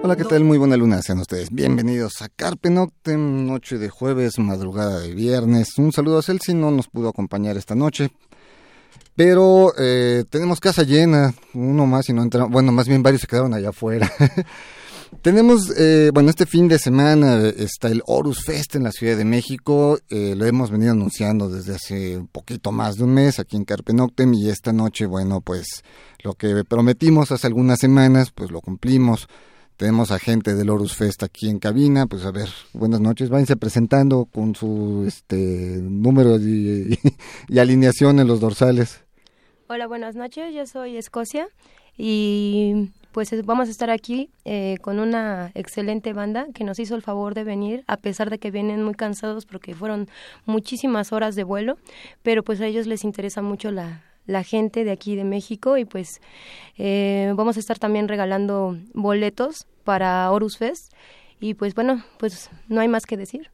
Hola, ¿qué tal? Muy buena luna, sean ustedes bienvenidos a Carpe Noctem, noche de jueves, madrugada de viernes. Un saludo a Celsi, no nos pudo acompañar esta noche, pero eh, tenemos casa llena, uno más y no entraron, bueno, más bien varios se quedaron allá afuera. tenemos, eh, bueno, este fin de semana está el Horus Fest en la Ciudad de México, eh, lo hemos venido anunciando desde hace un poquito más de un mes aquí en Carpe Noctem y esta noche, bueno, pues lo que prometimos hace algunas semanas, pues lo cumplimos. Tenemos a gente del Horus Fest aquí en cabina, pues a ver, buenas noches, váyanse presentando con su este número y, y alineación en los dorsales. Hola, buenas noches. Yo soy Escocia y pues vamos a estar aquí eh, con una excelente banda que nos hizo el favor de venir, a pesar de que vienen muy cansados porque fueron muchísimas horas de vuelo, pero pues a ellos les interesa mucho la, la gente de aquí de México y pues eh, vamos a estar también regalando boletos para Horus Fest y pues bueno, pues no hay más que decir.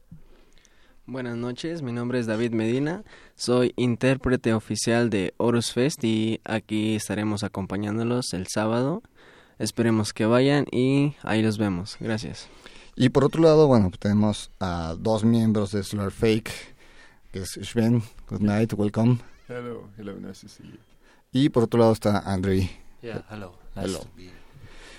Buenas noches, mi nombre es David Medina, soy intérprete oficial de Horus Fest y aquí estaremos acompañándolos el sábado. Esperemos que vayan y ahí los vemos. Gracias. Y por otro lado, bueno, tenemos a dos miembros de Slur Fake, que es Sven, good night, welcome. Hello, hello, nice to see you. Y por otro lado está Andrew. Yeah, hello, nice Hello. to be here.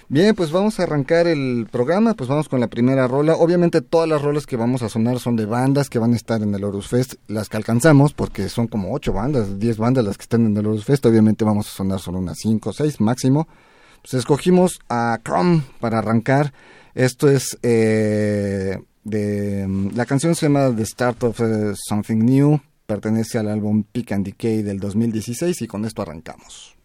Bien, pues vamos a arrancar el programa, pues vamos con la primera rola. Obviamente todas las rolas que vamos a sonar son de bandas que van a estar en el Horus Fest, las que alcanzamos, porque son como ocho bandas, diez bandas las que están en el Horus Fest, obviamente vamos a sonar solo unas cinco o seis máximo. Pues escogimos a Chrome para arrancar. Esto es eh, de... La canción se llama The Start of eh, Something New, pertenece al álbum Pick and Decay del 2016 y con esto arrancamos.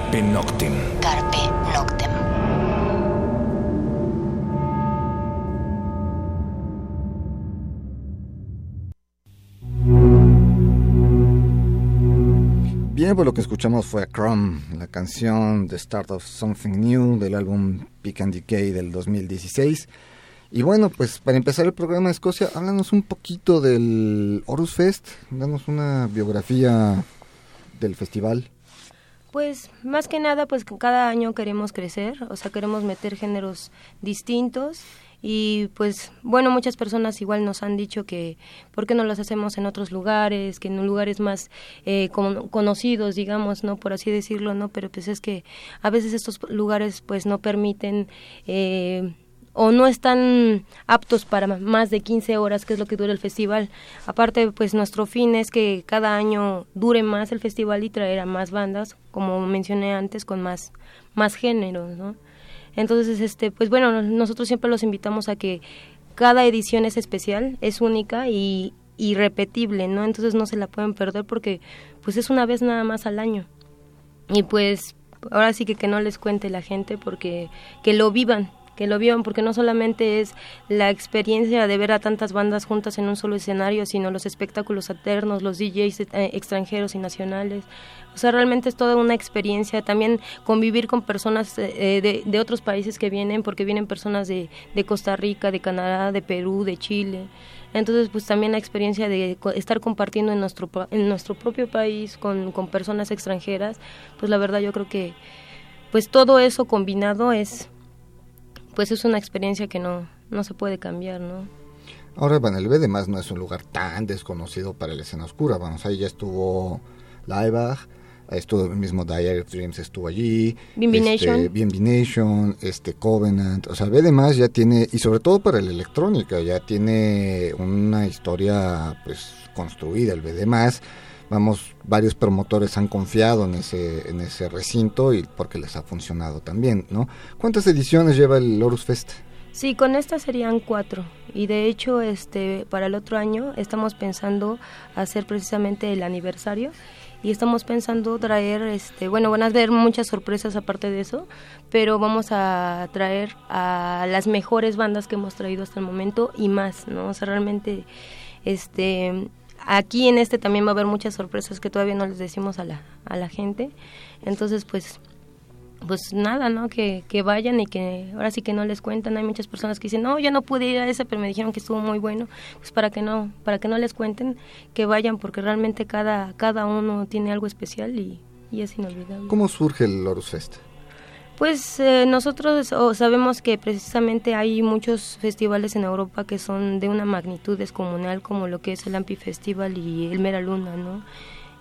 Carpe Noctem. Carpe Noctem. Bien, pues lo que escuchamos fue a Crumb, la canción The Start of Something New del álbum Pick and Decay del 2016. Y bueno, pues para empezar el programa de Escocia, háblanos un poquito del Horus Fest, danos una biografía del festival. Pues más que nada, pues cada año queremos crecer, o sea, queremos meter géneros distintos y pues bueno, muchas personas igual nos han dicho que por qué no los hacemos en otros lugares, que en lugares más eh, conocidos, digamos, no por así decirlo, no, pero pues es que a veces estos lugares pues no permiten eh, o no están aptos para más de 15 horas, que es lo que dura el festival. Aparte, pues nuestro fin es que cada año dure más el festival y traer a más bandas, como mencioné antes, con más, más géneros, ¿no? Entonces, este, pues bueno, nosotros siempre los invitamos a que cada edición es especial, es única y, y repetible, ¿no? Entonces no se la pueden perder porque pues es una vez nada más al año. Y pues ahora sí que que no les cuente la gente porque que lo vivan, que lo vieron, porque no solamente es la experiencia de ver a tantas bandas juntas en un solo escenario, sino los espectáculos alternos, los DJs eh, extranjeros y nacionales. O sea, realmente es toda una experiencia. También convivir con personas eh, de, de, otros países que vienen, porque vienen personas de, de Costa Rica, de Canadá, de Perú, de Chile. Entonces, pues también la experiencia de estar compartiendo en nuestro, en nuestro propio país con, con personas extranjeras, pues la verdad yo creo que pues todo eso combinado es pues es una experiencia que no, no se puede cambiar, ¿no? Ahora, bueno, el B además no es un lugar tan desconocido para la escena oscura. Vamos, ahí ya estuvo Laibach, estuvo el mismo Dire Dreams estuvo allí, Bimbination, este, este Covenant, o sea, B además ya tiene y sobre todo para la electrónica ya tiene una historia pues construida el B además vamos, varios promotores han confiado en ese, en ese recinto y porque les ha funcionado también, ¿no? ¿Cuántas ediciones lleva el Horus Fest? Sí, con esta serían cuatro y de hecho, este, para el otro año estamos pensando hacer precisamente el aniversario y estamos pensando traer, este, bueno, van a haber muchas sorpresas aparte de eso, pero vamos a traer a las mejores bandas que hemos traído hasta el momento y más, ¿no? O sea, realmente, este, Aquí en este también va a haber muchas sorpresas que todavía no les decimos a la, a la gente. Entonces, pues pues nada, ¿no? Que, que vayan y que ahora sí que no les cuentan. Hay muchas personas que dicen, no, yo no pude ir a ese, pero me dijeron que estuvo muy bueno. Pues para que no, para que no les cuenten, que vayan, porque realmente cada, cada uno tiene algo especial y, es inolvidable. ¿Cómo surge el Horus Fest? Pues eh, nosotros sabemos que precisamente hay muchos festivales en Europa que son de una magnitud descomunal como lo que es el Ampi Festival y el Mera Luna, ¿no?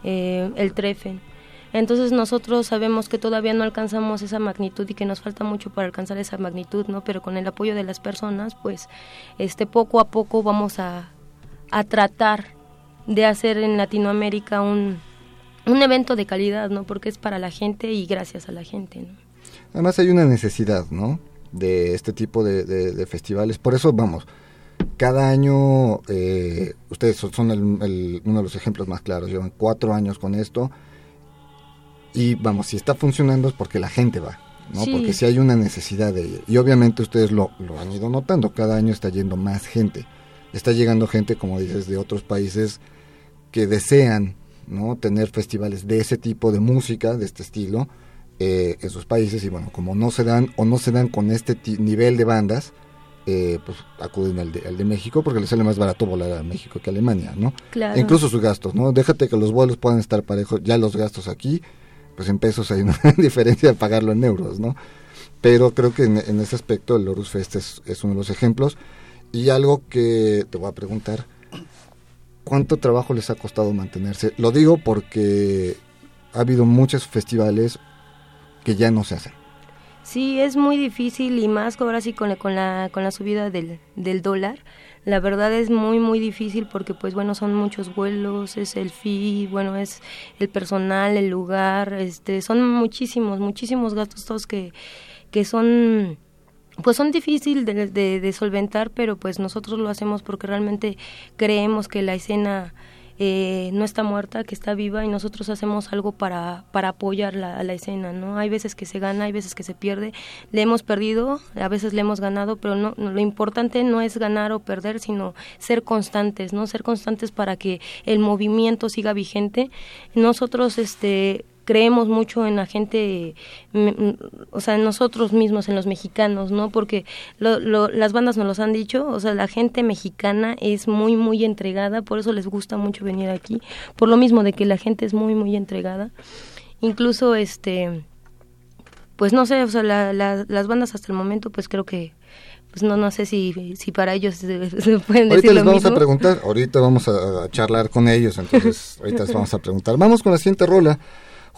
Eh, el Treffen. Entonces nosotros sabemos que todavía no alcanzamos esa magnitud y que nos falta mucho para alcanzar esa magnitud, ¿no? Pero con el apoyo de las personas, pues, este poco a poco vamos a, a tratar de hacer en Latinoamérica un, un evento de calidad, ¿no? Porque es para la gente y gracias a la gente, ¿no? Además hay una necesidad, ¿no? De este tipo de, festivales. Por eso, vamos, cada año, eh, ustedes son uno de los ejemplos más claros, llevan cuatro años con esto. Y vamos, si está funcionando es porque la gente va, ¿no? Porque si hay una necesidad de Y obviamente ustedes lo, lo han ido notando, cada año está yendo más gente. Está llegando gente, como dices, de otros países que desean, ¿no? Tener festivales de ese tipo de música, de este estilo eh, en sus países y bueno, como no se dan o no se dan con este nivel de bandas, eh, pues acuden al de, al de, México porque les sale más barato volar a México que a Alemania, ¿no? Claro. incluso sus gastos, ¿no? Déjate que los vuelos puedan estar parejos, ya los gastos aquí, pues en pesos hay una diferencia de pagarlo en euros, ¿no? Pero creo que en, ese aspecto el Horus Fest es, es uno de los ejemplos y algo que te voy a preguntar, ¿cuánto trabajo les ha costado mantenerse? Lo digo porque ha habido muchos festivales que ya no se hacen. Sí, es muy difícil y más ahora sí con la, con la, con la subida del, del dólar. La verdad es muy, muy difícil porque pues bueno, son muchos vuelos, es el fee, bueno, es el personal, el lugar, este, son muchísimos, muchísimos gastos todos que, que son pues son difíciles de, de, de, solventar, pero pues nosotros lo hacemos porque realmente creemos que la escena eh, no está muerta, que está viva y nosotros hacemos algo para, para apoyar la, la escena, ¿no? Hay veces que se gana, hay veces que se pierde, le hemos perdido, a veces le hemos ganado, pero no, lo importante no es ganar o perder, sino ser constantes, ¿no? Ser constantes para que el movimiento siga vigente. Nosotros, este, creemos mucho en la gente, mm, mm, o sea, en nosotros mismos, en los mexicanos, ¿no? Porque las bandas nos los han dicho, o sea, la gente mexicana es muy, muy entregada, por eso les gusta mucho venir aquí, por lo mismo de que la gente es muy, muy entregada. Incluso, este, pues no sé, o sea, las bandas hasta el momento, pues creo que pues no no sé si, si para ellos se, pueden decir ahorita les vamos a preguntar ahorita vamos a, a, charlar con ellos entonces ahorita les vamos a preguntar vamos con la siguiente rola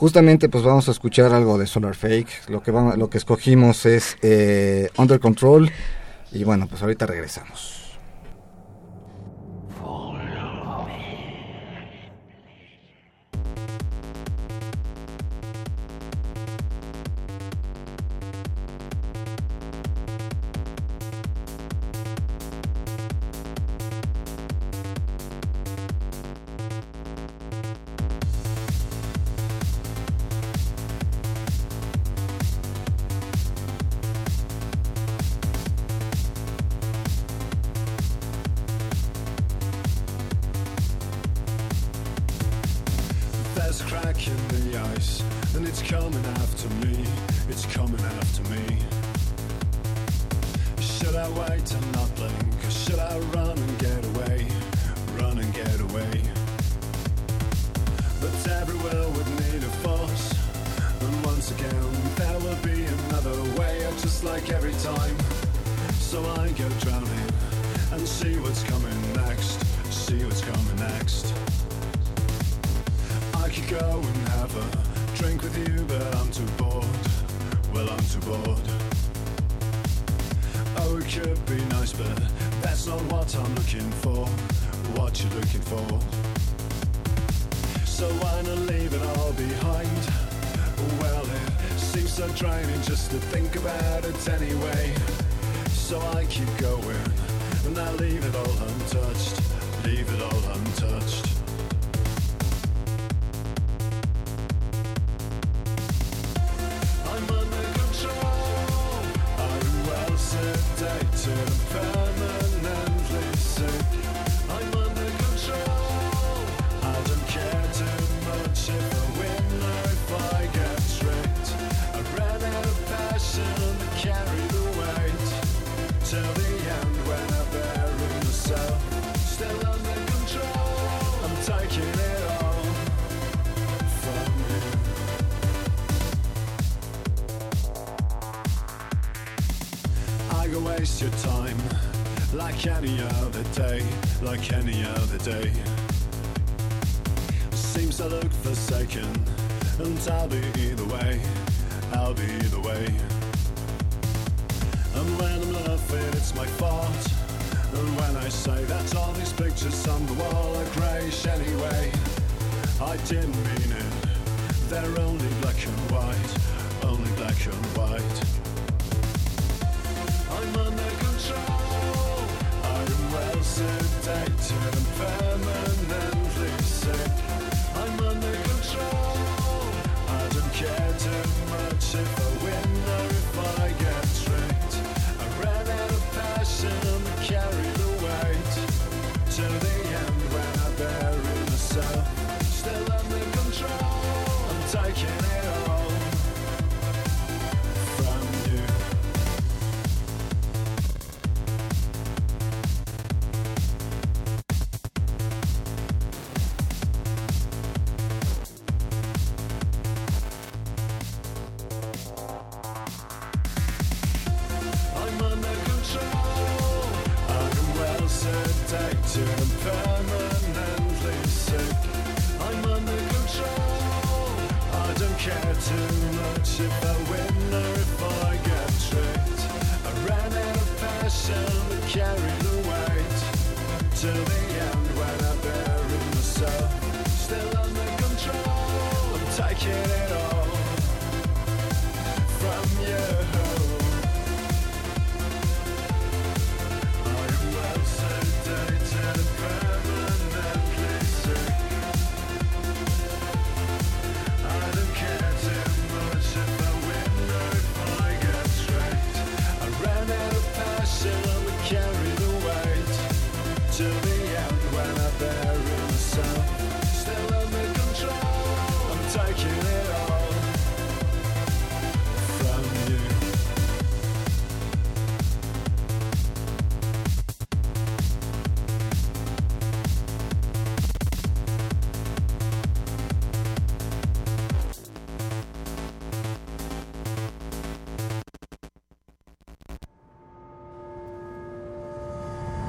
Justamente pues vamos a escuchar algo de Solar Fake. Lo que, lo que escogimos es eh, Under Control. Y bueno, pues ahorita regresamos. See what's coming next, see what's coming next. I could go and have a drink with you, but I'm too bored. Well, I'm too bored. Oh, it could be nice, but that's not what I'm looking for. What you're looking for? So why not leave it all behind? Well, it seems so draining just to think about it anyway. So I keep going not leave it all untouched. Leave it all untouched. searching for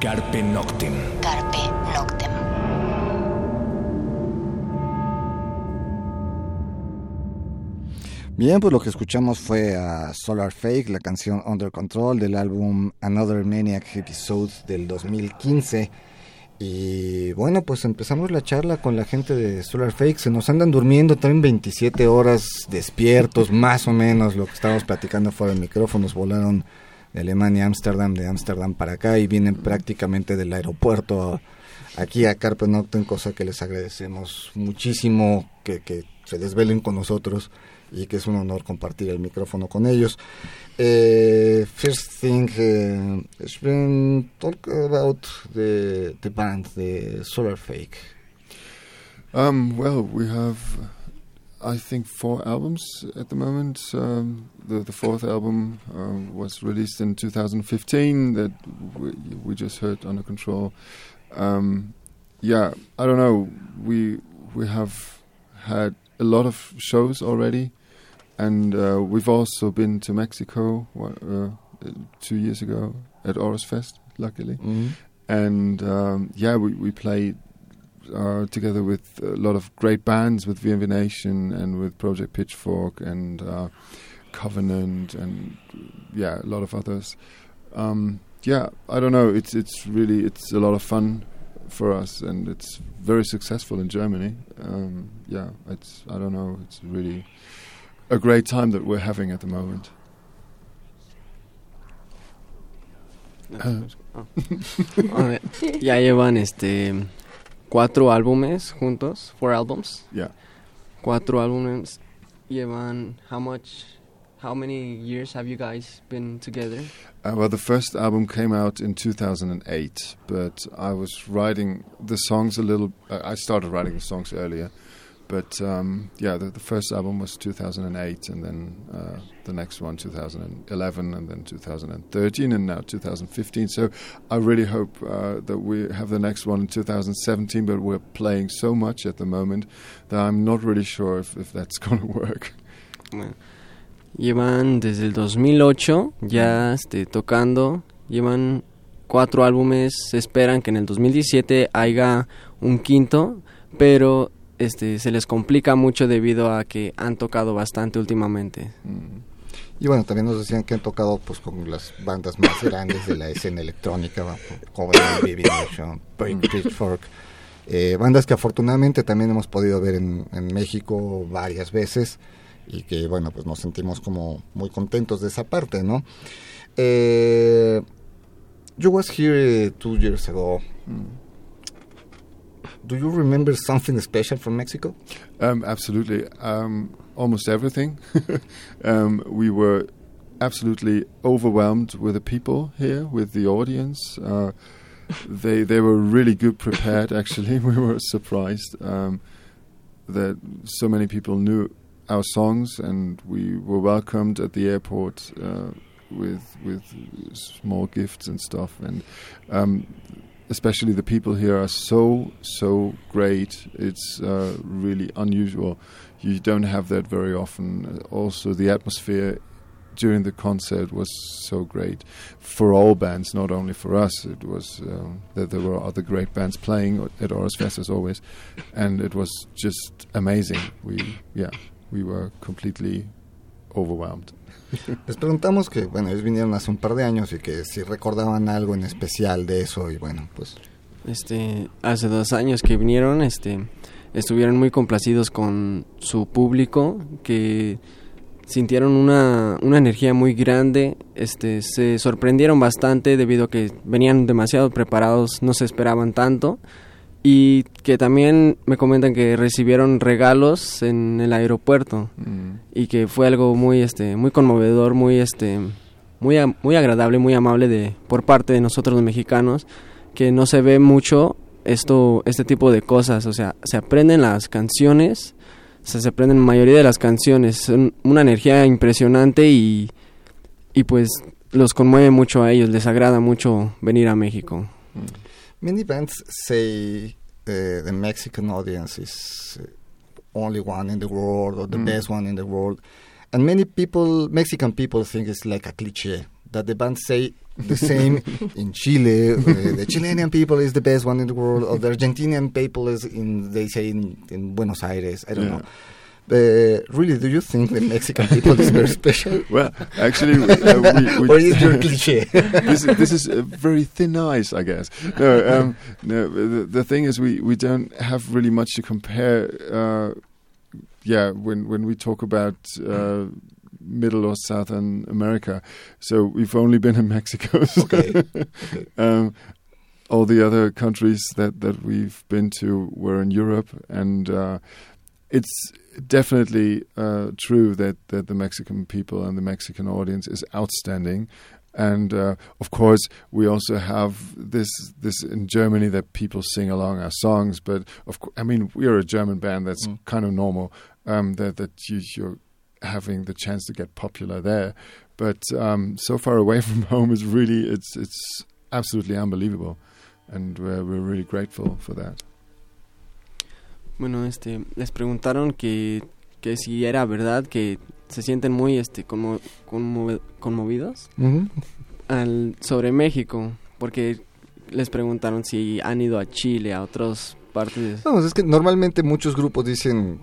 Carpe Noctem. Carpe Noctem. Bien, pues lo que escuchamos fue a Solar Fake, la canción Under Control del álbum Another Maniac Episode del 2015. Y bueno, pues empezamos la charla con la gente de Solar Fake. Se nos andan durmiendo también 27 horas despiertos, más o menos lo que estábamos platicando fuera de micrófonos. Volaron de Alemania a Ámsterdam, de Ámsterdam para acá y vienen prácticamente del aeropuerto aquí a Carpe Noctem, cosa que les agradecemos muchísimo que, que se desvelen con nosotros y que es un honor compartir el micrófono con ellos. Uh, first thing, uh, talk about the the band, the Solar Fake. Um, well, we have, I think, four albums at the moment. Um, the the fourth album uh, was released in 2015 that we, we just heard under control. Um, yeah, I don't know. We we have had a lot of shows already and uh, we've also been to Mexico uh, two years ago at Oros Fest, luckily. Mm-hmm. And um, yeah, we, we played uh, together with a lot of great bands, with VMV Nation and with Project Pitchfork and uh, Covenant and yeah, a lot of others. Um, yeah, I don't know. It's it's really it's a lot of fun for us, and it's very successful in Germany. Um, yeah, it's I don't know. It's really a great time that we're having at the moment. Ah. ya llevan este cuatro álbumes juntos, four albums. Yeah. Cuatro álbumes llevan how much how many years have you guys been together? Uh, well, the first album came out in 2008, but I was writing the songs a little. Uh, I started writing the songs earlier, but um, yeah, the, the, first album was 2008, and then uh, the next one 2011, and then 2013, and now 2015. So I really hope uh, that we have the next one in 2017. But we're playing so much at the moment that I'm not really sure if, if that's going to work. Bueno, llevan desde el 2008 ya este, tocando, llevan cuatro álbumes, esperan que en el 2017 haya un quinto, pero este, se les complica mucho debido a que han tocado bastante últimamente. Mm. Y bueno, también nos decían que han tocado pues con las bandas más grandes de la escena electrónica, como Baby Nation, Pitchfork, eh, bandas que afortunadamente también hemos podido ver en, en, México varias veces y que bueno, pues nos sentimos como muy contentos de esa parte, ¿no? Eh, yo was here two years ago. Mm. Do you remember something special from Mexico? Um, absolutely. Um, almost everything. um, we were absolutely overwhelmed with the people here, with the audience. Uh, they they were really good prepared. Actually, we were surprised um, that so many people knew our songs, and we were welcomed at the airport. Uh, with with small gifts and stuff, and um, especially the people here are so so great. It's uh, really unusual. You don't have that very often. Also, the atmosphere during the concert was so great for all bands, not only for us. It was um, that there were other great bands playing at Oros Fest as always, and it was just amazing. We yeah, we were completely overwhelmed. Les preguntamos que, bueno, ellos vinieron hace un par de años y que si recordaban algo en especial de eso y bueno, pues... Este, hace dos años que vinieron, este, estuvieron muy complacidos con su público, que sintieron una, una energía muy grande, este, se sorprendieron bastante debido a que venían demasiado preparados, no se esperaban tanto y que también me comentan que recibieron regalos en el aeropuerto mm. y que fue algo muy este muy conmovedor muy este muy muy agradable muy amable de por parte de nosotros los mexicanos que no se ve mucho esto, este tipo de cosas, o sea, se aprenden las canciones, se aprenden la mayoría de las canciones, son una energía impresionante y, y pues los conmueve mucho a ellos, les agrada mucho venir a México. Many bands say uh, the Mexican audience is uh, only one in the world or the Mm. best one in the world, and many people, Mexican people, think it's like a cliche that the band say the same in Chile. Uh, the Chilean people is the best one in the world, or the Argentinian people is in they say in, in Buenos Aires. I don't Yeah. know. Uh, really, do you think the Mexican people is very special? Well, actually, uh, we, we or is your cliche? this, is- this is a very thin ice, I guess. No, um, no. The, the thing is, we, we don't have really much to compare. Uh, yeah, when when we talk about uh, Middle or Southern America, so we've only been in Mexico. so, Okay. um, all the other countries that that we've been to were in Europe, and uh, it's definitely uh, true that, that the Mexican people and the Mexican audience is outstanding. And uh, of course, we also have this this in Germany that people sing along our songs. But of course, I mean, we are a German band. That's Mm. kind of normal. Um, that that you, you're having the chance to get popular there. But um, so far away from home is really it's it's absolutely unbelievable, and we're, we're really grateful for that. Bueno, este, les preguntaron que, que si era verdad que se sienten muy este, conmo- conmove- conmovidos al, sobre México, porque les preguntaron si han ido a Chile, a otras partes. Vamos, es que normalmente muchos grupos dicen,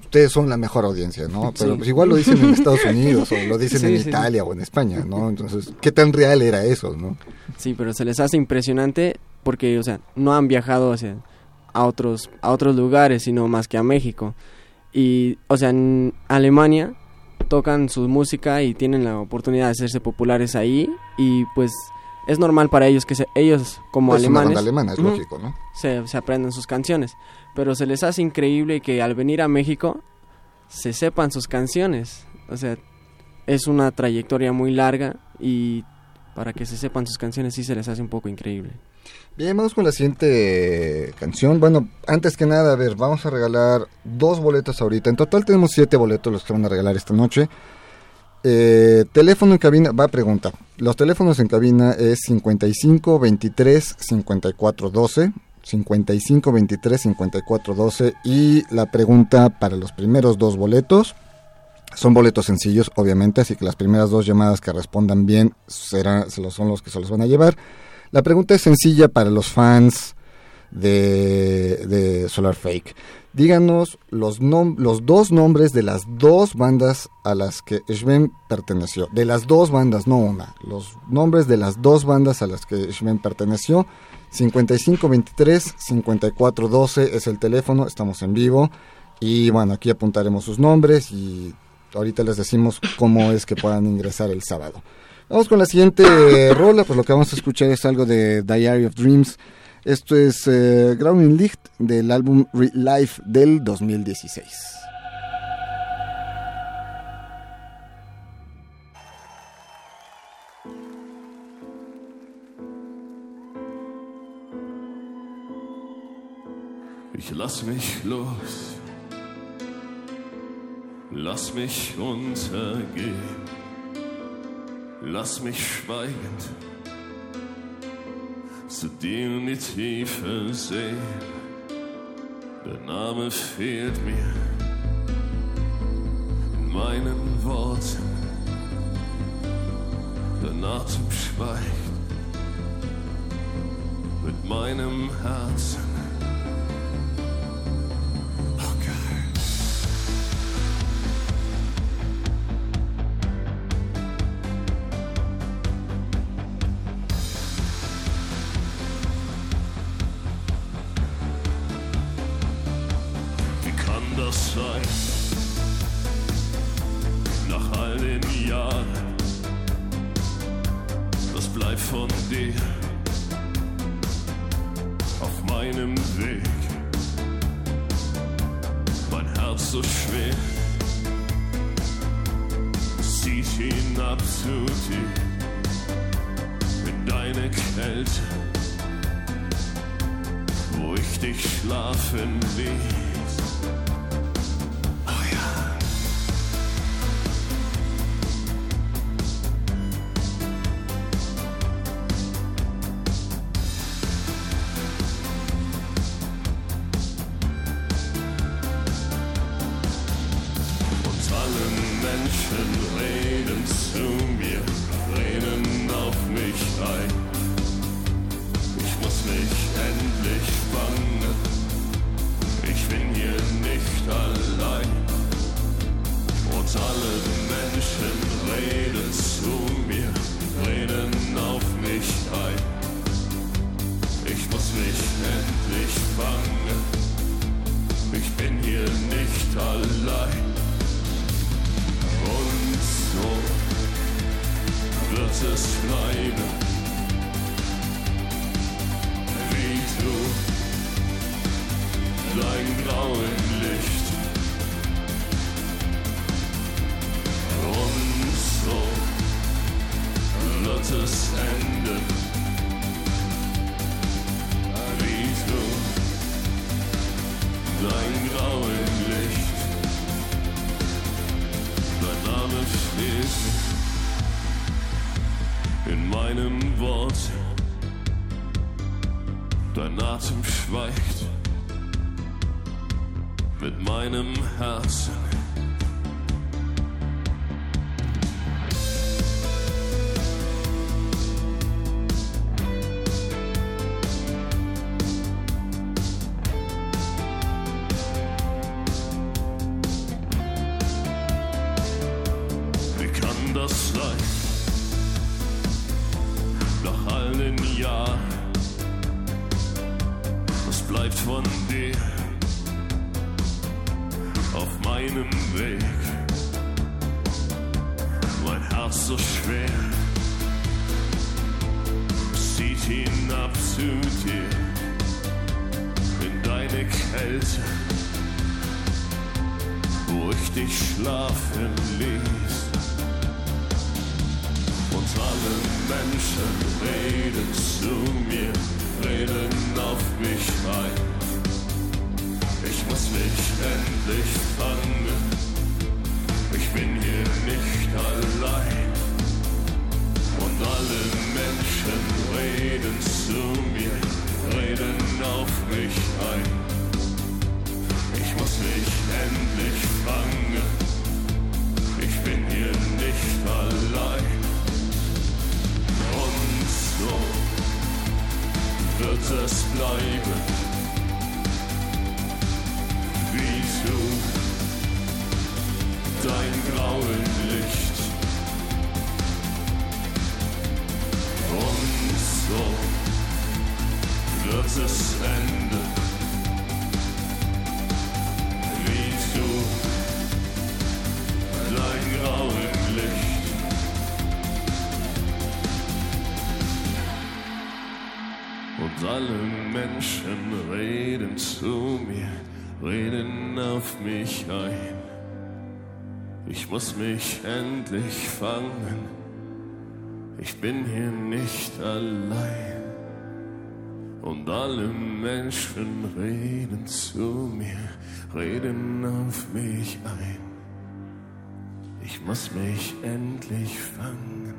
ustedes son la mejor audiencia, ¿no? Pero Sí. pues igual lo dicen en Estados Unidos o lo dicen Sí, en sí. Italia o en España, ¿no? Entonces, ¿qué tan real era eso, no? Sí, pero se les hace impresionante porque, o sea, no han viajado hacia, a otros a otros lugares, sino más que a México. Y, o sea, en Alemania tocan su música y tienen la oportunidad de hacerse populares ahí y pues es normal para ellos que se- ellos como Pues una alemanes banda alemana, es Ujú. lógico, ¿no? se, se aprendan sus canciones, pero se les hace increíble que al venir a México se sepan sus canciones. O sea, es una trayectoria muy larga y para que se sepan sus canciones sí se les hace un poco increíble. Bien, vamos con la siguiente canción. Bueno, antes que nada, a ver, vamos a regalar dos boletos ahorita. En total tenemos siete boletos los que van a regalar esta noche. Eh, teléfono en cabina, va a pregunta. Los teléfonos en cabina es 55 23 54 12. 55 23 54 12. Y la pregunta para los primeros dos boletos. Son boletos sencillos, obviamente, así que las primeras dos llamadas que respondan bien serán, se los, son los que se los van a llevar. La pregunta es sencilla para los fans de, Solar Fake. Díganos los, dos nombres de las dos bandas a las que Sven perteneció. De las dos bandas, no una. Los nombres de las dos bandas a las que Sven perteneció. 5523 5412 es el teléfono, estamos en vivo. Y bueno, aquí apuntaremos sus nombres y ahorita les decimos cómo es que puedan ingresar el sábado. Vamos con la siguiente rola, pues lo que vamos a escuchar es algo de Diary of Dreams. Esto es eh, Grounding Licht del álbum Re- Life del 2016. Ich lass mich los, lass mich untergehen, lass mich schweigend zu dir in die Tiefe sehen. Der Name fehlt mir in meinen Worten, der Atem schweigt mit meinem Herzen. Bleibt von dir auf meinem Weg? Mein Herz so schwer, es zieht hinab zu dir in deine Kälte, wo dich schlafen ließ. Mit meinem Herzen. Alle Menschen reden zu mir, reden auf mich ein. Ich muss mich endlich fangen, ich bin hier nicht allein. Und alle Menschen reden zu mir, reden auf mich ein. Ich muss mich endlich fangen,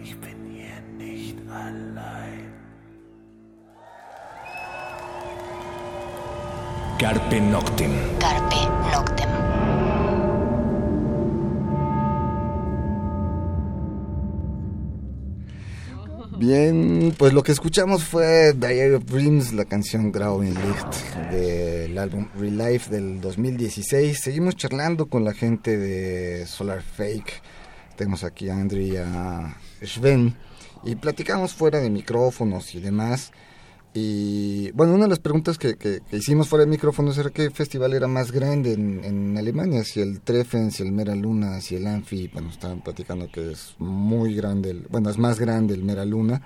ich bin hier nicht allein. Carpe Noctem. Carpe Noctem. Bien, pues lo que escuchamos fue Diary of Dreams, la canción Growing Lift del álbum Relife del 2016. Seguimos charlando con la gente de Solar Fake. Tenemos aquí a Andrew y a Sven y platicamos fuera de micrófonos y demás. Y bueno, una de las preguntas que, que- hicimos fuera de micrófonos era qué festival era más grande en, Alemania, si el Treffen, si el Mera Luna, si el Anfi. Bueno, estaban platicando que es muy grande, el- bueno, es más grande el Mera Luna.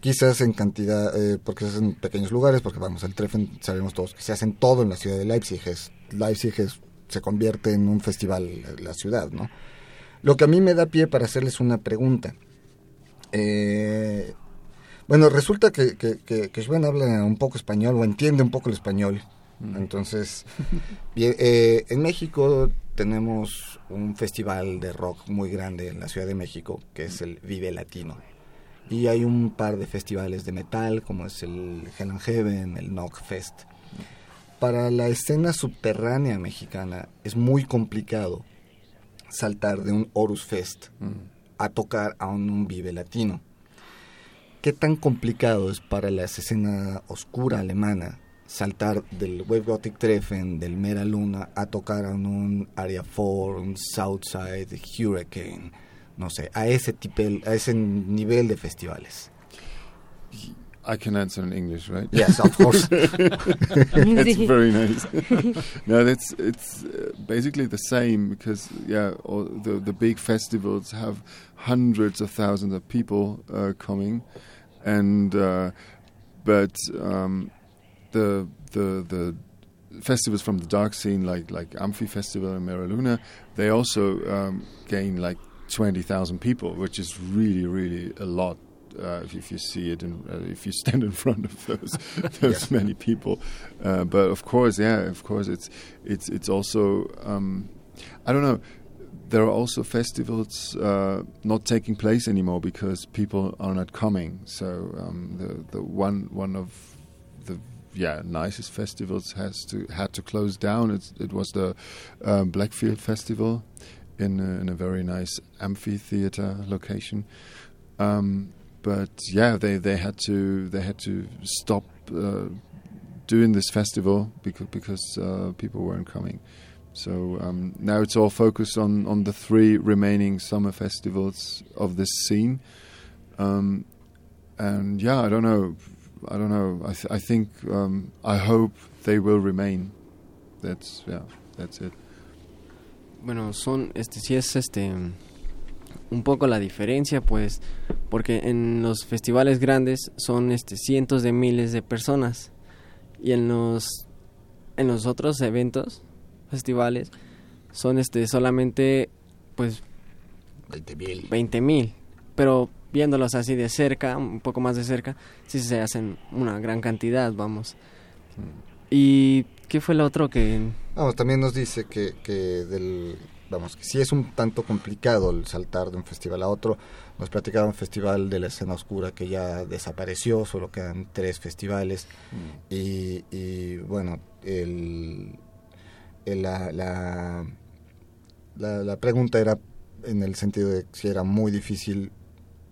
Quizás en cantidad, eh, porque es en pequeños lugares, porque vamos, el Treffen sabemos todos que se hace en todo en la ciudad de Leipzig. Leipzig se convierte en un festival eh, la ciudad, ¿no? Lo que a mí me da pie para hacerles una pregunta. Eh, Bueno, resulta que, que, que, que Sven habla un poco español o entiende un poco el español. Mm. Entonces, bien, eh, en México tenemos un festival de rock muy grande en la Ciudad de México, que es el Vive Latino. Y hay un par de festivales de metal, como es el Hell and Heaven, el Knock Fest. Para la escena subterránea mexicana es muy complicado saltar de un Horus Fest a tocar a un, Vive Latino. ¿Qué tan complicado es para la escena oscura alemana saltar del Wave Gothic Treffen, del Mera Luna, a tocar a un Area 4, un Southside Hurricane? No sé, a ese, tipo, a ese nivel de festivales. I can answer in English, right? Yes, of course. that's very nice. no, that's it's uh, basically the same because yeah, all the the big festivals have hundreds of thousands of people uh, coming, and uh, but um, the the the festivals from the dark scene like like Amphi Festival and Mera Luna, they also um, gain like twenty thousand people, which is really really a lot uh, if, if, you see it and uh, if you stand in front of those those yes. many people. Uh, but of course, yeah, of course, it's it's it's also um, I don't know. There are also festivals uh, not taking place anymore because people are not coming. So um, the the one one of the yeah nicest festivals has to had to close down. It's, it was the um, Blackfield Festival in a, in a very nice amphitheater location. Um, but yeah, they, they had to they had to stop uh, doing this festival because because uh, people weren't coming. So um, now it's all focused on on the three remaining summer festivals of this scene. Um, and yeah, I don't know, I don't know. I, th- I think um, I hope they will remain. That's yeah, that's it. Bueno, son este sí es este un poco la diferencia, pues, porque en los festivales grandes son este, cientos de miles de personas y en los en los otros eventos, festivales, son este solamente, pues, 20 mil. pero viéndolos así de cerca, un poco más de cerca, sí se hacen una gran cantidad, vamos. ¿Y qué fue lo otro que...? Vamos, también nos dice que, que del vamos, que sí es un tanto complicado el saltar de un festival a otro. Nos platicaba un festival de la escena oscura que ya desapareció, solo quedan tres festivales. Mm. Y, bueno, el, la, la, la, pregunta era en el sentido de si era muy difícil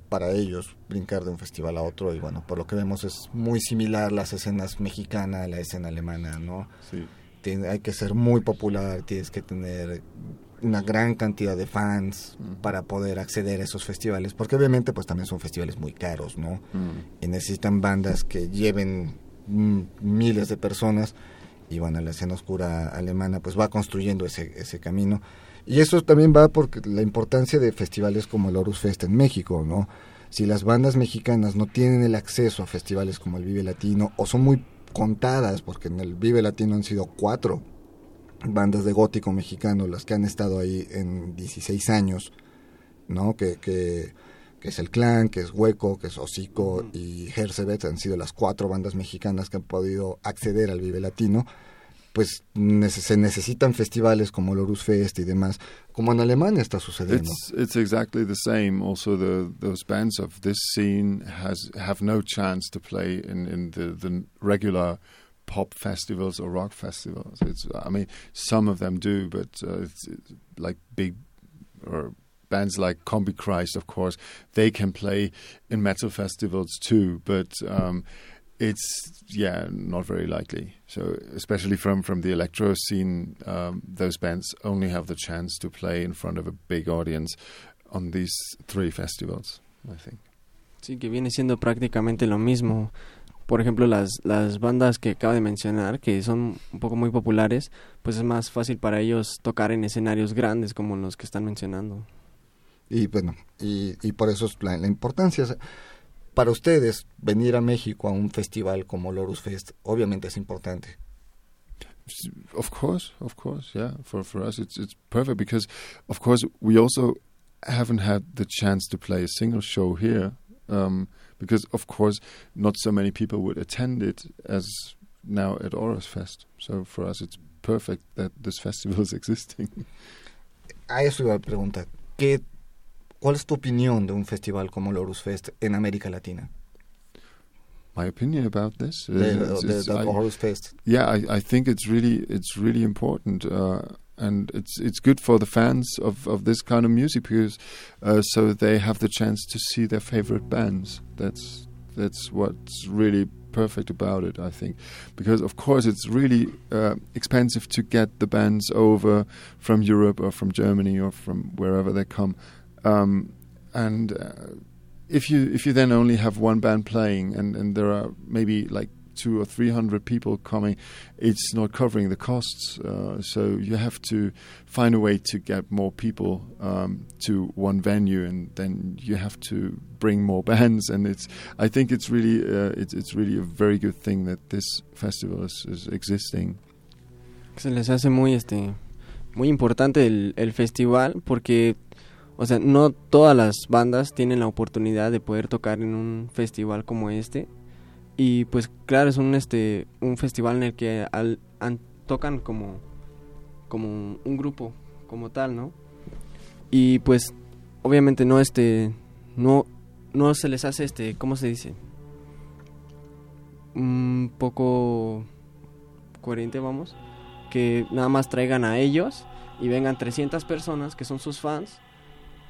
para ellos brincar de un festival a otro y bueno, por lo que vemos es muy similar las escenas mexicana a la escena alemana, ¿no? Sí. hay que ser muy popular, tienes que tener una gran cantidad de fans para poder acceder a esos festivales, porque obviamente pues también son festivales muy caros, ¿no? Y necesitan bandas que lleven miles de personas y bueno, la escena oscura alemana pues va construyendo ese, ese camino. Y eso también va porque la importancia de festivales como el Horus Fest en México, ¿no? Si las bandas mexicanas no tienen el acceso a festivales como el Vive Latino o son muy contadas, porque en el Vive Latino han sido cuatro bandas de gótico mexicano, las que han estado ahí en 16 años, ¿no? Que, que, es El Clan, que es Hueco, que es Hocico y Hercebet, han sido las cuatro bandas mexicanas que han podido acceder al Vive Latino, pues se necesitan festivales como el Fest y demás, como en Alemania está sucediendo. It's, it's exactly the same. Also, the, those bands of this scene has have no chance to play in, in the, the regular pop festivals or rock festivals. It's I mean some of them do, but uh, it's, it's, like big or bands like Combi Christ, of course, they can play in metal festivals too, but. Um, it's yeah, not very likely. So especially from from the electro scene, um, those bands only have the chance to play in front of a big audience on these three festivals. I think. Sí, que viene siendo prácticamente lo mismo. por ejemplo, las, las bandas que acabo de mencionar, que son un poco muy populares, pues es más fácil para ellos tocar en escenarios grandes como los que están mencionando. Y bueno, y, y por eso es la, la importancia. Para ustedes, venir a México a un festival como Lorus Fest, obviamente es importante. Of course, of course, yeah. For for us, it's it's perfect because, of course, we also haven't had the chance to play a single show here. Um, because of course not so many people would attend it as now at Oros Fest. So for us, it's perfect that this festival is existing. A eso iba a preguntar. ¿Qué, ¿Cuál es tu opinión de un festival como el Horus Fest en América Latina? My opinion about this, The, is- the, the I- Horus Fest. yeah, I, I think it's really it's really important, uh, and it's it's good for the fans of, of this kind of music because uh, so they have the chance to see their favorite bands. That's that's what's really perfect about it, I think, because of course it's really uh, expensive to get the bands over from Europe or from Germany or from wherever they come, um, and. Uh, if you if you then only have one band playing and, and there are maybe like two or three hundred people coming, it's not covering the costs. Uh, so you have to find a way to get more people um, to one venue, and then you have to bring more bands. And it's I think it's really uh, it's it's really a very good thing that this festival is, is existing. se les hace muy este muy importante el, el festival porque o sea no todas las bandas tienen la oportunidad de poder tocar en un festival como este. Y pues claro es un este un festival en el que al- an- tocan como como un grupo como tal no y pues obviamente no este no no se les hace este cómo se dice un poco coherente vamos que nada más traigan a ellos y vengan 300 personas que son sus fans,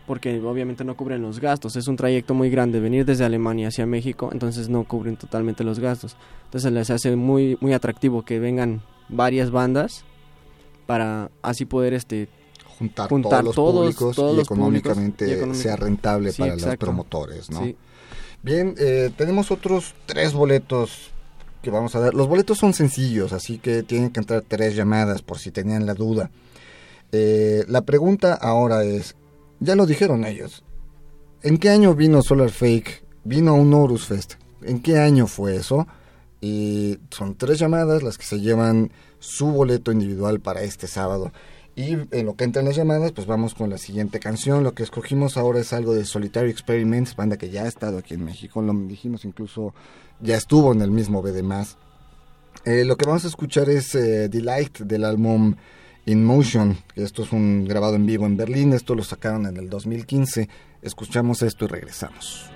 porque obviamente no cubren los gastos. Es un trayecto muy grande venir desde Alemania hacia México, entonces no cubren totalmente los gastos. Entonces les hace muy muy atractivo que vengan varias bandas para así poder este Juntar, Juntar todos los públicos todos y los públicos económicamente y sea rentable Sí, para los promotores, ¿no? sí, Bien, eh, tenemos otros tres boletos que vamos a dar. Los boletos son sencillos, así que tienen que entrar tres llamadas por si tenían la duda. Eh, la pregunta ahora es, ya lo dijeron ellos, ¿en qué año vino Solar Fake? ¿Vino un Horus Fest? ¿En qué año fue eso? Y son tres llamadas las que se llevan su boleto individual para este sábado. Y en lo que entran las llamadas, pues vamos con la siguiente canción. Lo que escogimos ahora es algo de Solitary Experiments, banda que ya ha estado aquí en México. Lo dijimos incluso, ya estuvo en el mismo BD Eh, lo que vamos a escuchar es eh, Delight del álbum In Motion. Esto es un grabado en vivo en Berlín. Esto lo sacaron en el 2015. Escuchamos esto y regresamos.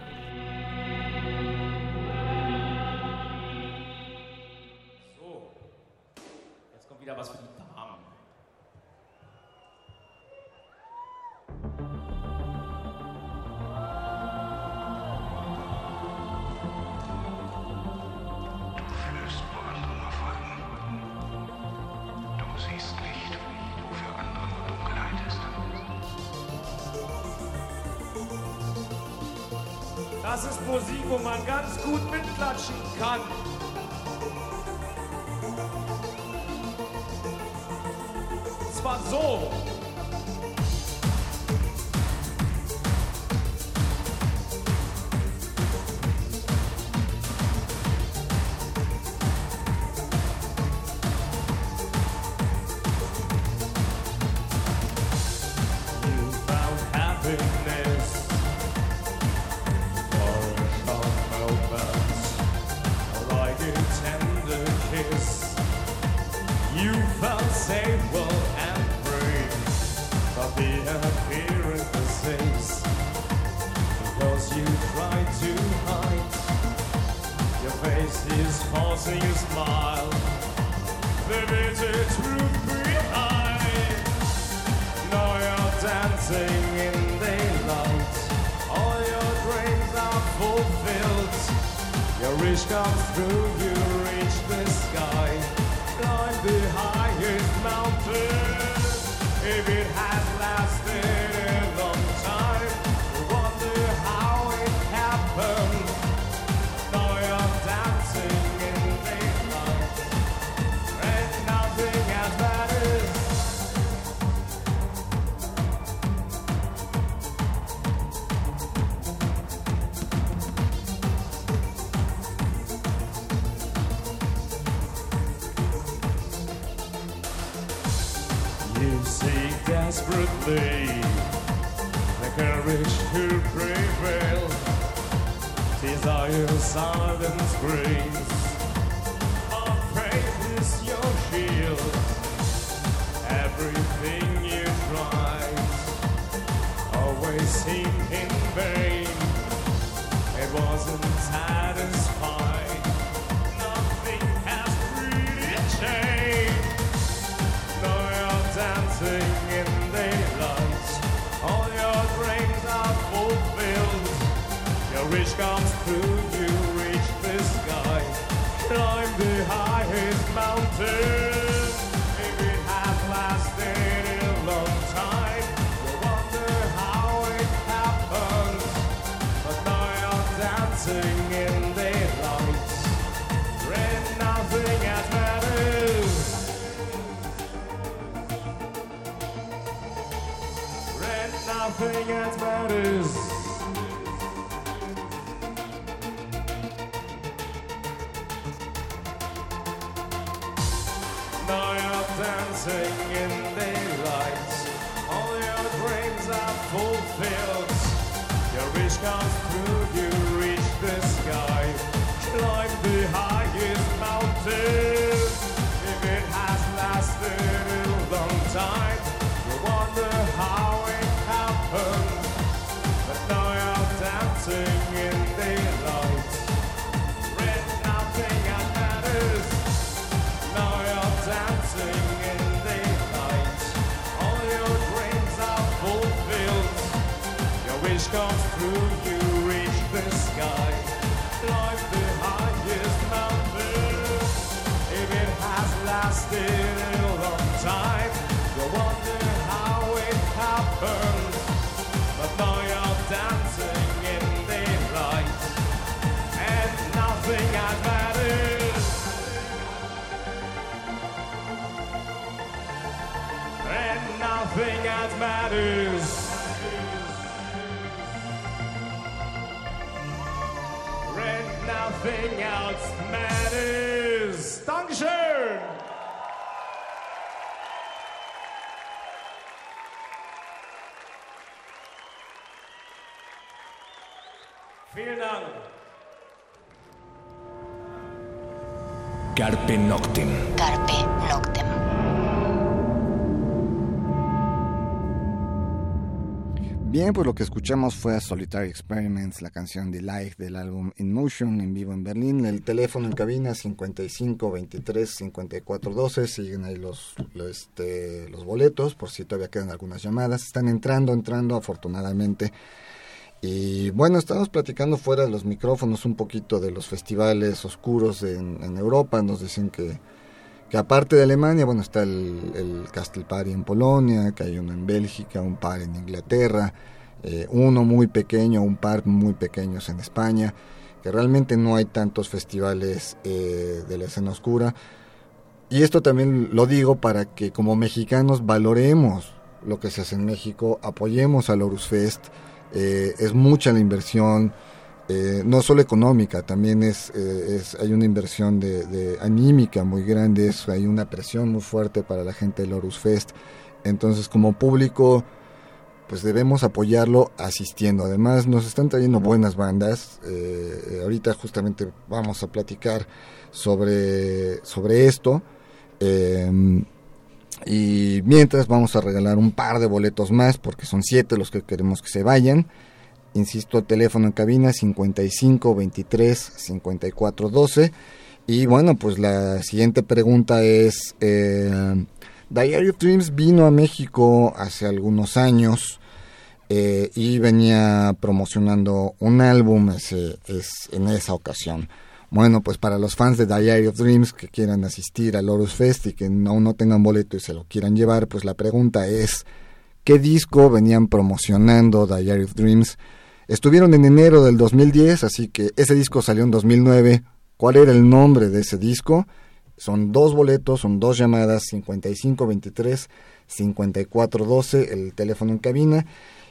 Comes you reach the sky. The highest mountain. If it has lasted happened. But now you're dancing in daylight. And nothing and nothing matters. And nothing else matters. Carpe Noctem. Carpe Noctem. Bien, pues lo que escuchamos fue a Solitary Experiments, la canción de Live del álbum In Motion en vivo en Berlín. El teléfono en cabina 55 23 54 12. Siguen ahí los, los, este, los boletos por si todavía quedan algunas llamadas. Están entrando, entrando afortunadamente. Y bueno, estamos platicando fuera de los micrófonos un poquito de los festivales oscuros en, Europa. Nos dicen que, que aparte de Alemania, bueno, está el, el Castle Party en Polonia, que hay uno en Bélgica, un par en Inglaterra, eh, uno muy pequeño, un par muy pequeños en España, que realmente no hay tantos festivales eh, de la escena oscura. Y esto también lo digo para que como mexicanos valoremos lo que se hace en México, apoyemos al Horus Fest, eh, es mucha la inversión, eh, no solo económica, también es, eh, hay una inversión de, anímica muy grande, es, hay una presión muy fuerte para la gente del Horus Fest. Entonces, como público, pues debemos apoyarlo asistiendo. Además, nos están trayendo buenas bandas. Ahorita justamente vamos a platicar sobre, sobre esto. Y mientras vamos a regalar un par de boletos más, porque son siete los que queremos que se vayan. Insisto, teléfono en cabina 55 23 54 12. Y bueno, pues la siguiente pregunta es: eh, Diary of Dreams vino a México hace algunos años eh, y venía promocionando un álbum ese, es, en esa ocasión. Bueno, pues para los fans de Diary of Dreams que quieran asistir al Horus Fest y que no, no tengan boleto y se lo quieran llevar, pues la pregunta es: ¿qué disco venían promocionando Diary of Dreams? Estuvieron en enero del 2010, así que ese disco salió en 2009. ¿Cuál era el nombre de ese disco? Son dos boletos, son dos llamadas, 5523, 5412, el teléfono en cabina.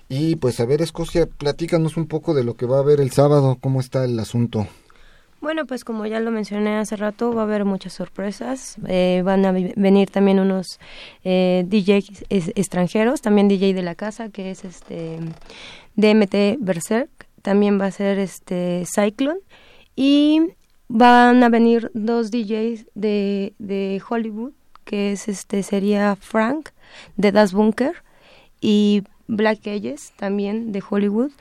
Y pues a ver, Escocia, platícanos un poco de lo que va a haber el sábado, cómo está el asunto. Bueno, pues como ya lo mencioné hace rato, va a haber muchas sorpresas. Eh, van a venir también unos eh, DJs extranjeros, también DJ de la casa, que es este DMT Berserk, también va a ser este Cyclone y van a venir dos DJs de, de Hollywood, que es este sería Frank de Das Bunker y Black Ages también de Hollywood.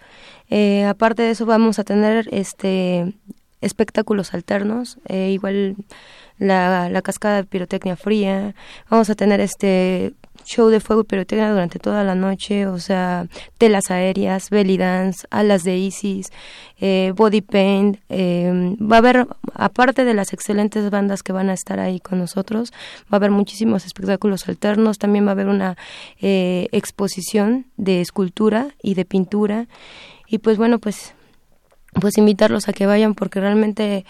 Eh, aparte de eso vamos a tener este espectáculos alternos, eh, igual la, la cascada de pirotecnia fría, vamos a tener este show de fuego y pirotecnia durante toda la noche, o sea, telas aéreas, belly dance, alas de Isis, eh, body paint, eh, va a haber, aparte de las excelentes bandas que van a estar ahí con nosotros, va a haber muchísimos espectáculos alternos, también va a haber una eh, exposición de escultura y de pintura, y pues bueno, pues, pues invitarlos a que vayan porque realmente,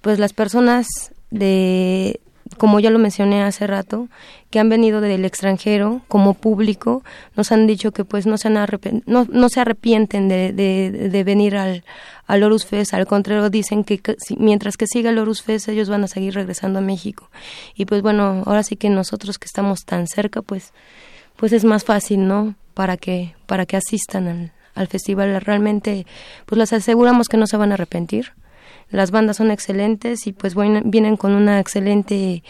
pues las personas de como ya lo mencioné hace rato, que han venido del extranjero como público, nos han dicho que pues no se, no, no se arrepienten de, de, venir al, al Horus Fest, al contrario dicen que, mientras que siga el Horus Fest ellos van a seguir regresando a México. Y pues bueno, ahora sí que nosotros que estamos tan cerca, pues, pues es más fácil, ¿no? Para que, para que asistan al, al festival. Realmente, pues les aseguramos que no se van a arrepentir las bandas son excelentes y pues vienen con una excelente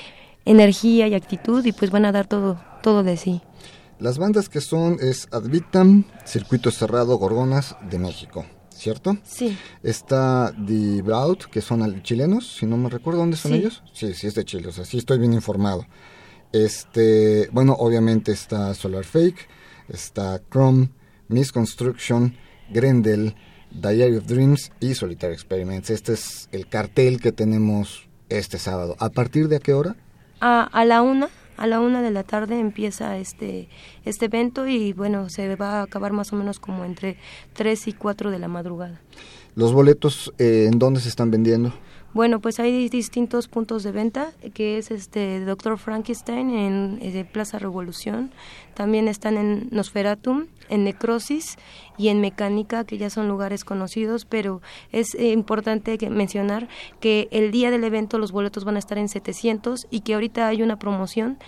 energía y actitud y pues van a dar todo, todo de sí. Las bandas que son es Advitam, Circuito Cerrado, Gorgonas de México, ¿cierto? Sí. Está The Braut, que son chilenos, si no me recuerdo, ¿dónde son ellos? Sí, sí es de Chile, o sea, sí estoy bien informado. Este, bueno, obviamente está Solar Fake, está Chrome, Misconstruction, Grendel, Diary of Dreams y Solitary Experiments. Este es el cartel que tenemos este sábado. ¿A partir de qué hora? A, a la una, a la una de la tarde empieza este, este evento y bueno, se va a acabar más o menos como entre 3 y 4 de la madrugada. ¿Los boletos eh, en dónde se están vendiendo? Bueno, pues hay distintos puntos de venta, que es este Dr. Frankenstein en, eh, Plaza Revolución, también están en Nosferatum, en Necrosis y en Mecánica, que ya son lugares conocidos, pero es eh, importante mencionar que el día del evento los boletos van a estar en 700 y que ahorita hay una promoción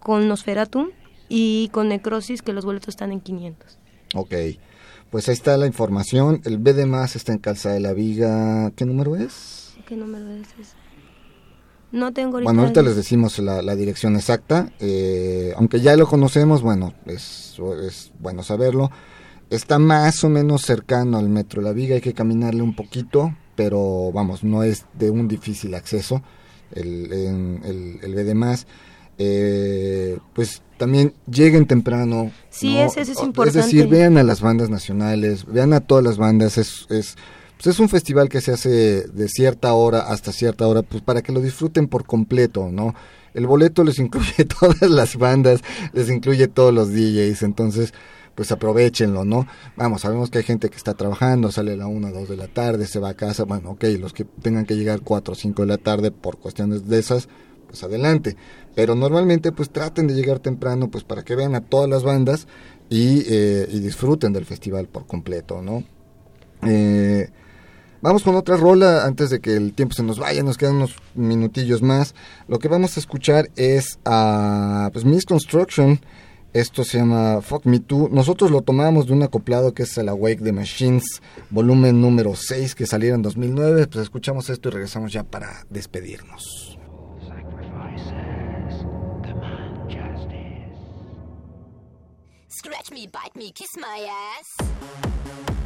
con Nosferatum y con Necrosis que los boletos están en 500. Ok. Pues ahí está la información. El BD más está en Calzada de la Viga. ¿Qué número es? ¿Qué número es ese? No tengo ahorita Bueno, ahorita les decimos la, dirección exacta. Eh, aunque ya lo conocemos, bueno, es, es bueno saberlo. Está más o menos cercano al Metro La Viga, hay que caminarle un poquito, pero vamos, no es de un difícil acceso el, el, el más. Eh, pues también lleguen temprano. Sí, eso, es importante. Es decir, vean a las bandas nacionales, vean a todas las bandas, es, es pues es un festival que se hace de cierta hora hasta cierta hora, pues para que lo disfruten por completo, ¿no? El boleto les incluye todas las bandas, les incluye todos los DJs, entonces pues aprovechenlo, ¿no? Vamos, sabemos que hay gente que está trabajando, sale a la una, dos de la tarde, se va a casa, bueno, ok, los que tengan que llegar cuatro o cinco de la tarde por cuestiones de esas, pues adelante. Pero normalmente pues traten de llegar temprano, pues para que vean a todas las bandas y, eh, y disfruten del festival por completo, ¿no? Eh, Vamos con otra rola antes de que el tiempo se nos vaya, nos quedan unos minutillos más. Lo que vamos a escuchar es a pues, Miss Construction. Esto se llama Fuck Me Too. Nosotros lo tomamos de un acoplado que es el Awake the Machines, volumen número 6 que salió en 2009. Pues escuchamos esto y regresamos ya para despedirnos. Scratch me, bite me, kiss my ass.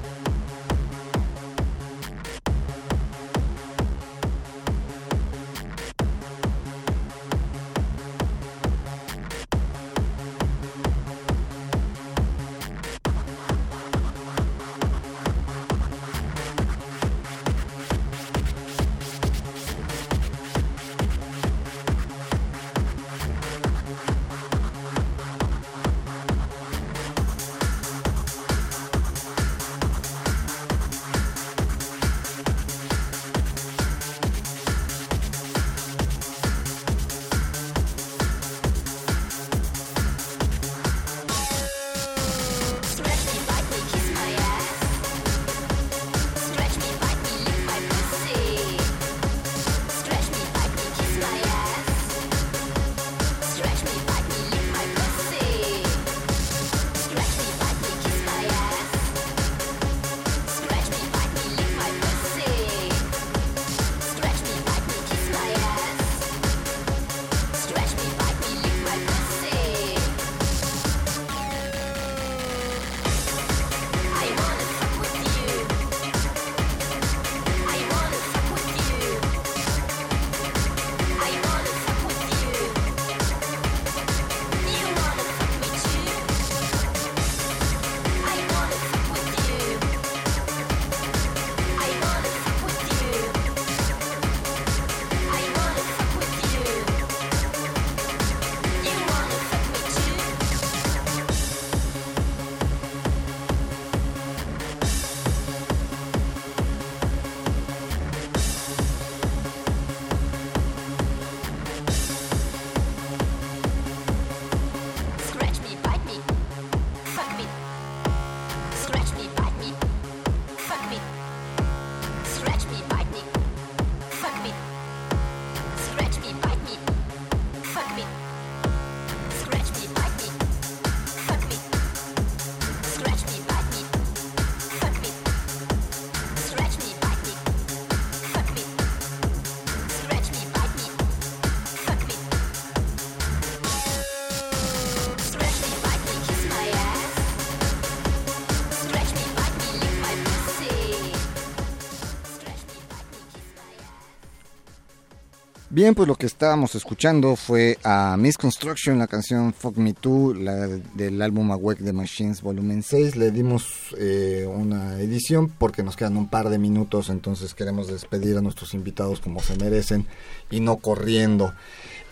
Bien, pues lo que estábamos escuchando fue a Miss Construction, la canción Fuck Me Too, la del álbum Awake the Machines volumen 6. Le dimos eh, una edición porque nos quedan un par de minutos, entonces queremos despedir a nuestros invitados como se merecen y no corriendo.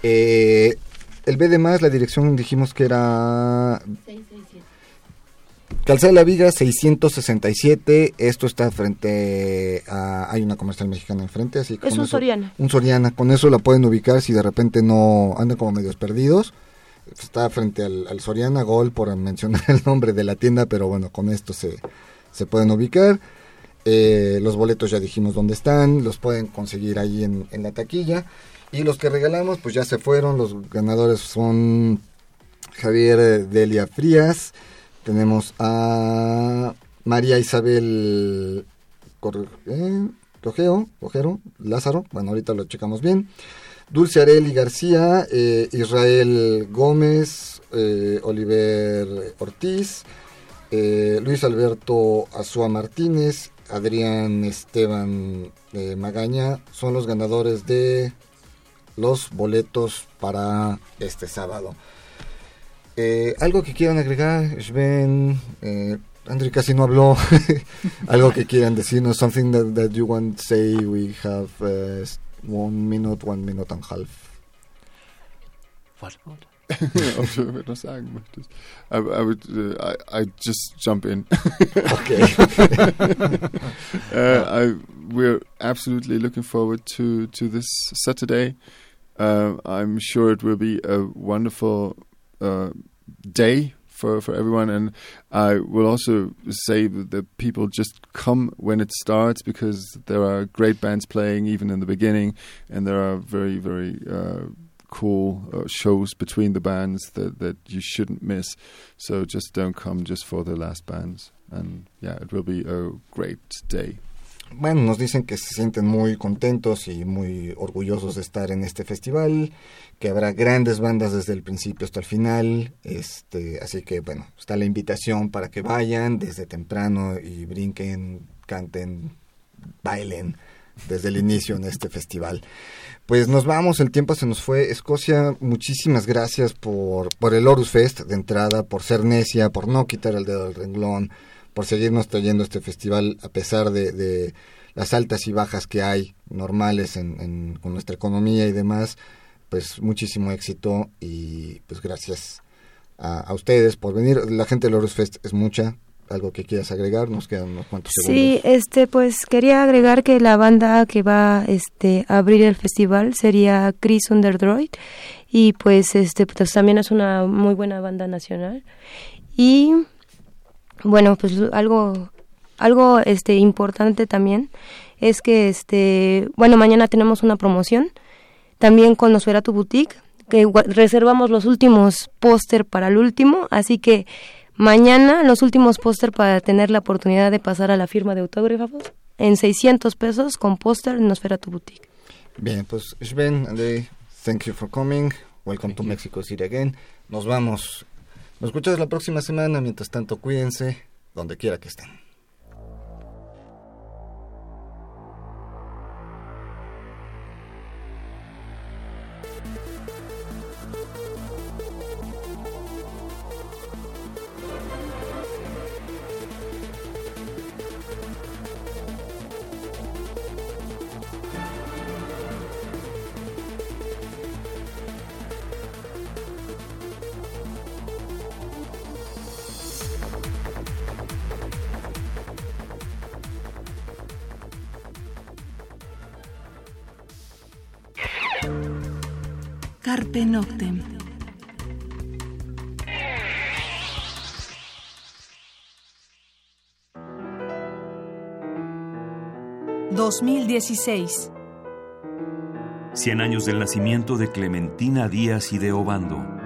Eh, el B de más, la dirección dijimos que era... Calzada de la Viga 667, esto está frente a... Hay una comercial mexicana enfrente, así que... Es un eso- Soriana. Un Soriana, con eso la pueden ubicar si de repente no andan como medios perdidos. Está frente al, al Soriana Gol por mencionar el nombre de la tienda, pero bueno, con esto se, se pueden ubicar. Eh, los boletos ya dijimos dónde están, los pueden conseguir ahí en, en la taquilla. Y los que regalamos, pues ya se fueron. Los ganadores son Javier eh, Delia Frías. Tenemos a María Isabel Cor- eh, Cojero, Lázaro. Bueno, ahorita lo checamos bien. Dulce Areli García, eh, Israel Gómez, eh, Oliver Ortiz, Luis Alberto Azúa Martínez, Adrián Esteban Magaña son los ganadores de los boletos para este sábado. Eh, algo que quieran agregar, Sven, eh, André casi no habló, algo que quieran decirnos, something that, that you want to say, we have uh, one minute, one minute and a half. Ob du etwas sagen möchtest. I, I would, uh, I, I just jump in. Okay. uh, I, we're absolutely looking forward to to this Saturday. Uh, I'm sure it will be a wonderful uh, day for for everyone, and I will also say that people just come when it starts because there are great bands playing even in the beginning, and there are very very. Uh, cool uh, shows between the bands that, that you shouldn't miss. So just don't come just for the last bands. And yeah, it will be a great day. Bueno, nos dicen que se sienten muy contentos y muy orgullosos de estar en este festival, que habrá grandes bandas desde el principio hasta el final, este, así que bueno, está la invitación para que vayan desde temprano y brinquen, canten, bailen desde el inicio en este festival. Pues nos vamos, el tiempo se nos fue. Escocia, muchísimas gracias por, por el Horus Fest de entrada, por ser necia, por no quitar el dedo del renglón, por seguirnos trayendo este festival a pesar de, de las altas y bajas que hay normales en, en- con nuestra economía y demás. Pues muchísimo éxito y pues gracias a, a ustedes por venir. La gente del Horus Fest es mucha. Algo que quieras agregar, nos quedan unos cuantos Sí, segundos. este, pues quería agregar que la banda que va este, a abrir el festival sería Chris Underdroid y pues este pues también es una muy buena banda nacional y bueno pues algo algo este importante también es que este bueno mañana tenemos una promoción también con Nosferatu Boutique que reservamos los últimos póster para el último así que Mañana los últimos póster para tener la oportunidad de pasar a la firma de autógrafos en 600 pesos con póster en Nosferatu Boutique. Bien, pues Sven, Andrei, thank you for coming. Welcome to Mexico City again. Nos vamos. Nos escuchamos la próxima semana. Mientras tanto, cuídense donde quiera que estén. Carpe Noctem. ...2016... 100 años del nacimiento de Clementina Díaz y de Obando.